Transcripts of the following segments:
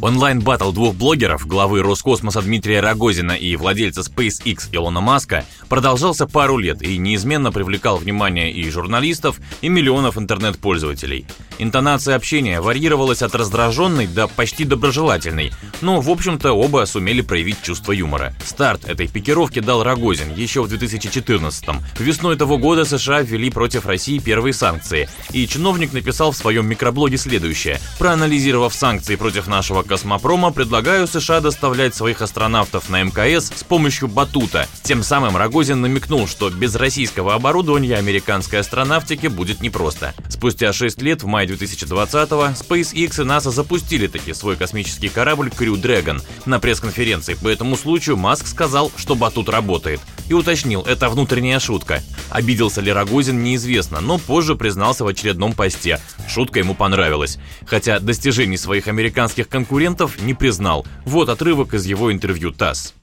Онлайн-баттл двух блогеров, главы Роскосмоса Дмитрия Рогозина и владельца SpaceX Илона Маска, продолжался пару лет и неизменно привлекал внимание и журналистов, и миллионов интернет-пользователей. Интонация общения варьировалась от раздраженной до почти доброжелательной, но, в общем-то, оба сумели проявить чувство юмора. Старт этой пикировки дал Рогозин еще в 2014-м. Весной того года США ввели против России первые санкции, и чиновник написал в своем микроблоге следующее. Проанализировав санкции против нашего космопрома, предлагаю США доставлять своих астронавтов на МКС с помощью батута. Тем самым Рогозин намекнул, что без российского оборудования американской астронавтике будет непросто. Спустя 6 лет, в мае 2020-го, SpaceX и NASA запустили таки свой космический корабль Crew Dragon. На пресс-конференции по этому случаю Маск сказал, что батут работает. И уточнил, это внутренняя шутка. Обиделся ли Рогозин, неизвестно, но позже признался в очередном посте. Шутка ему понравилась. Хотя достижений своих американских конкурентов не признал. Вот отрывок из его интервью ТАСС.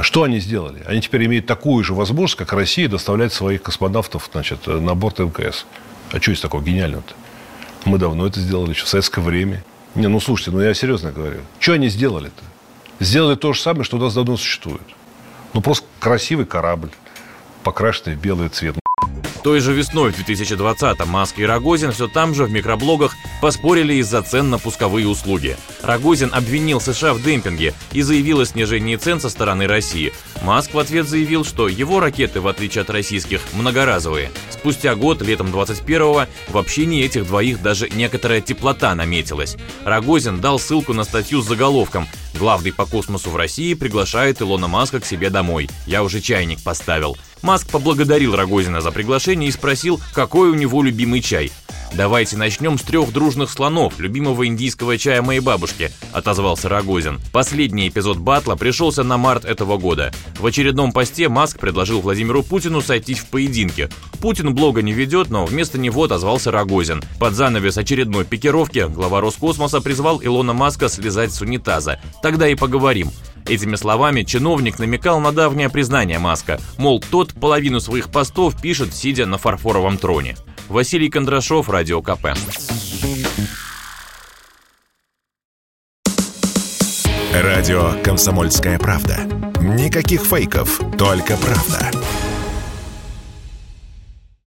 Что они сделали? Они теперь имеют такую же возможность, как Россия, доставлять своих космонавтов значит, на борт МКС. А что есть такого гениального-то? Мы давно это сделали, еще в советское время. Не, ну слушайте, ну я серьезно говорю. Что они сделали-то? Сделали то же самое, что у нас давно существует. Ну просто красивый корабль, покрашенный в белый цвет. Той же весной в 2020-м Маск и Рогозин все там же в микроблогах поспорили из-за цен на пусковые услуги. Рогозин обвинил США в демпинге и заявил о снижении цен со стороны России. Маск в ответ заявил, что его ракеты, в отличие от российских, многоразовые. Спустя год, летом 21-го, в общении этих двоих даже некоторая теплота наметилась. Рогозин дал ссылку на статью с заголовком Главный по космосу в России приглашает Илона Маска к себе домой. Я уже чайник поставил. Маск поблагодарил Рогозина за приглашение и спросил, какой у него любимый чай. «Давайте начнем с трех дружных слонов, любимого индийского чая моей бабушки», – отозвался Рогозин. Последний эпизод батла пришелся на март этого года. В очередном посте Маск предложил Владимиру Путину сойтись в поединке. Путин блога не ведет, но вместо него отозвался Рогозин. Под занавес очередной пикировки глава Роскосмоса призвал Илона Маска слезать с унитаза. Тогда и поговорим. Этими словами чиновник намекал на давнее признание Маска, мол, тот половину своих постов пишет, сидя на фарфоровом троне. Василий Кондрашов, Радио КП. Радио «Комсомольская правда». Никаких фейков, только правда.